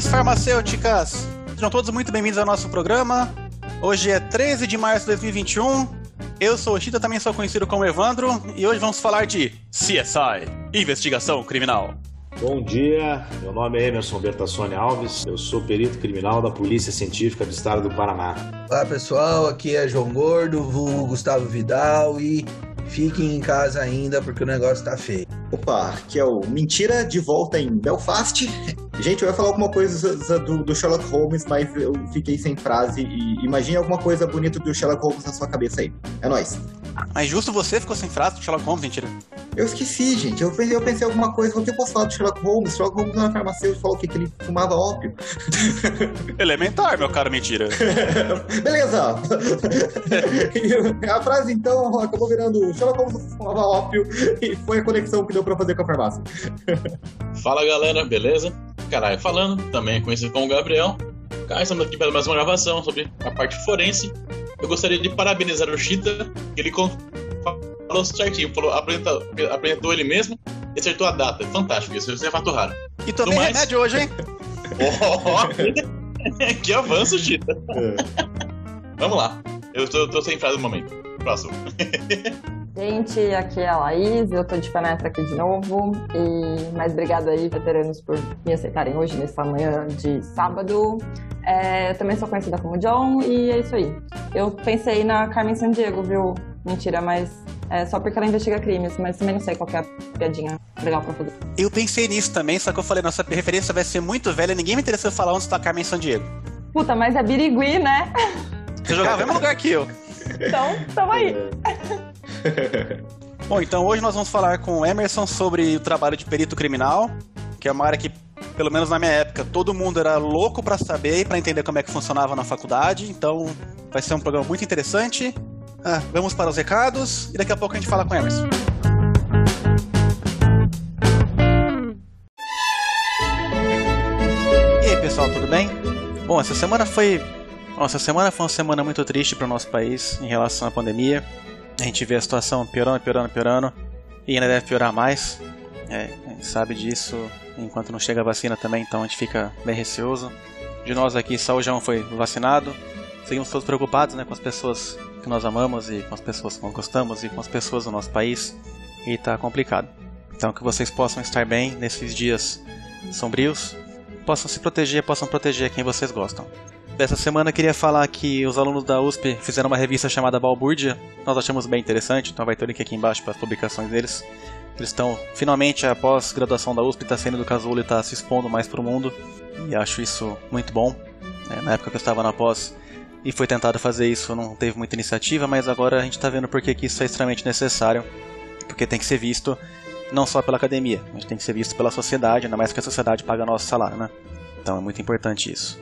Saudações farmacêuticas! Sejam todos muito bem-vindos ao nosso programa. Hoje é 13 de março de 2021. Eu sou o Chita, também sou conhecido como Evandro, e hoje vamos falar de CSI Investigação Criminal. Bom dia, meu nome é Emerson Bertassoni Alves, eu sou perito criminal da Polícia Científica do Estado do Paraná. Olá pessoal, aqui é João Gordo, vulgo Gustavo Vidal e fiquem em casa ainda porque o negócio tá feio. Opa, aqui é o Mentira de volta em Belfast. Gente, eu ia falar alguma coisa do, do, Sherlock Holmes, mas eu fiquei sem frase. E imagine alguma coisa bonita do Sherlock Holmes na sua cabeça aí. É nóis. Mas justo você ficou sem frase do Sherlock Holmes, mentira. Eu esqueci, gente. Eu pensei, eu pensei alguma coisa. O que eu posso falar do Sherlock Holmes? Sherlock Holmes na farmacêutica falou o quê? Que ele fumava ópio. Elementar, meu caro, mentira. Beleza. a frase, então, acabou virando Sherlock Holmes fumava ópio e foi a conexão que deu pra fazer com a farmácia. Fala, galera. Beleza? Caralho, falando. Também conhecido como Gabriel. Cara, estamos aqui para mais uma gravação sobre a parte forense. Eu gostaria de parabenizar o Chita, que ele falou certinho, falou, apresentou, apresentou ele mesmo e acertou a data. Fantástico, isso, isso é fato raro. E também mais... remédio hoje, hein? oh, que avanço, Chita. É. Vamos lá. Eu tô, tô sem frase no momento. Próximo. Gente, aqui é a Laís, eu tô de penetra aqui de novo. E mais obrigado aí, veteranos, por me aceitarem hoje, nessa manhã de sábado. É, eu também sou conhecida como John e é isso aí. Eu pensei na Carmen Sandiego, viu? Mentira, mas é só porque ela investiga crimes, mas também não sei qual é a piadinha legal pra fazer. Eu pensei nisso também, só que eu falei, nossa referência vai ser muito velha, ninguém me interessou falar onde está a Carmen Sandiego. Puta, mas é Birigui, né? Você jogava no mesmo lugar que eu. Então, tamo aí. Bom, então hoje nós vamos falar com o Emerson sobre o trabalho de perito criminal, que é uma área que, pelo menos na minha época, todo mundo era louco para saber e para entender como é que funcionava na faculdade. Então, vai ser um programa muito interessante. Ah, vamos para os recados e daqui a pouco a gente fala com o Emerson. E aí, pessoal, tudo bem? Bom, essa semana foi nossa, essa semana foi uma semana muito triste para o nosso país em relação à pandemia. A gente vê a situação piorando, piorando, piorando e ainda deve piorar mais. É, a gente sabe disso enquanto não chega a vacina também, então a gente fica bem receoso. De nós aqui, só o João foi vacinado. Seguimos todos preocupados né, com as pessoas que nós amamos e com as pessoas que nós gostamos e com as pessoas do nosso país. E tá complicado. Então que vocês possam estar bem nesses dias sombrios, possam se proteger, possam proteger quem vocês gostam. Dessa semana queria falar que os alunos da USP fizeram uma revista chamada Balbúrdia. Nós achamos bem interessante, então vai ter o link aqui embaixo para as publicações deles. Eles estão, finalmente, a pós-graduação da USP está saindo do casulo e está se expondo mais para o mundo. E acho isso muito bom. É, na época que eu estava na pós e foi tentado fazer isso, não teve muita iniciativa, mas agora a gente está vendo porque que isso é extremamente necessário. Porque tem que ser visto não só pela academia, mas tem que ser visto pela sociedade, ainda mais que a sociedade paga nosso salário, né? Então é muito importante isso.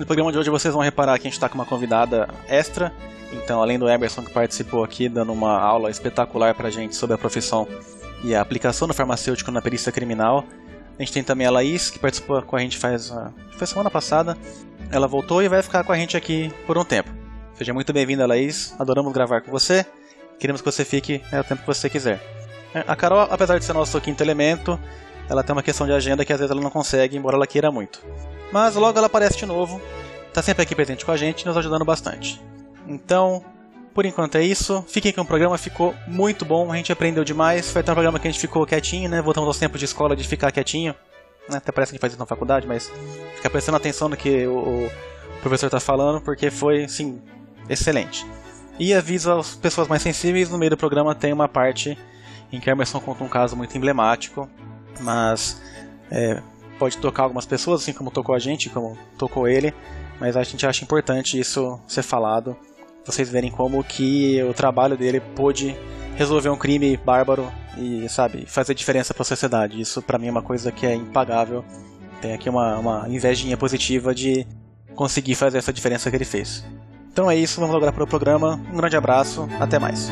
No programa de hoje vocês vão reparar que a gente está com uma convidada extra. Então, além do Emerson que participou aqui, dando uma aula espetacular para a gente sobre a profissão e a aplicação do farmacêutico na perícia criminal, a gente tem também a Laís, que participou com a gente faz uh, foi semana passada. Ela voltou e vai ficar com a gente aqui por um tempo. Seja muito bem-vinda, Laís. Adoramos gravar com você. Queremos que você fique né, o tempo que você quiser. É, a Carol, apesar de ser nosso quinto elemento, ela tem uma questão de agenda que às vezes ela não consegue, embora ela queira muito. Mas logo ela aparece de novo, está sempre aqui presente com a gente, nos ajudando bastante. Então, por enquanto é isso. Fiquem com o programa, ficou muito bom, a gente aprendeu demais. Foi até um programa que a gente ficou quietinho, né? Voltamos aos tempos de escola de ficar quietinho. Né? Até parece que a gente faz isso na faculdade, mas ficar prestando atenção no que o, professor está falando, porque foi, sim, excelente. E aviso às pessoas mais sensíveis, no meio do programa tem uma parte em que Emerson conta um caso muito emblemático, mas é, pode tocar algumas pessoas, assim como tocou a gente, como tocou ele, mas a gente acha importante isso ser falado, vocês verem como que o trabalho dele pôde resolver um crime bárbaro e, sabe, fazer diferença para a sociedade. Isso para mim é uma coisa que é impagável. Tem aqui uma, uma invejinha positiva de conseguir fazer essa diferença que ele fez. Então é isso, vamos agora para o programa. Um grande abraço, até mais.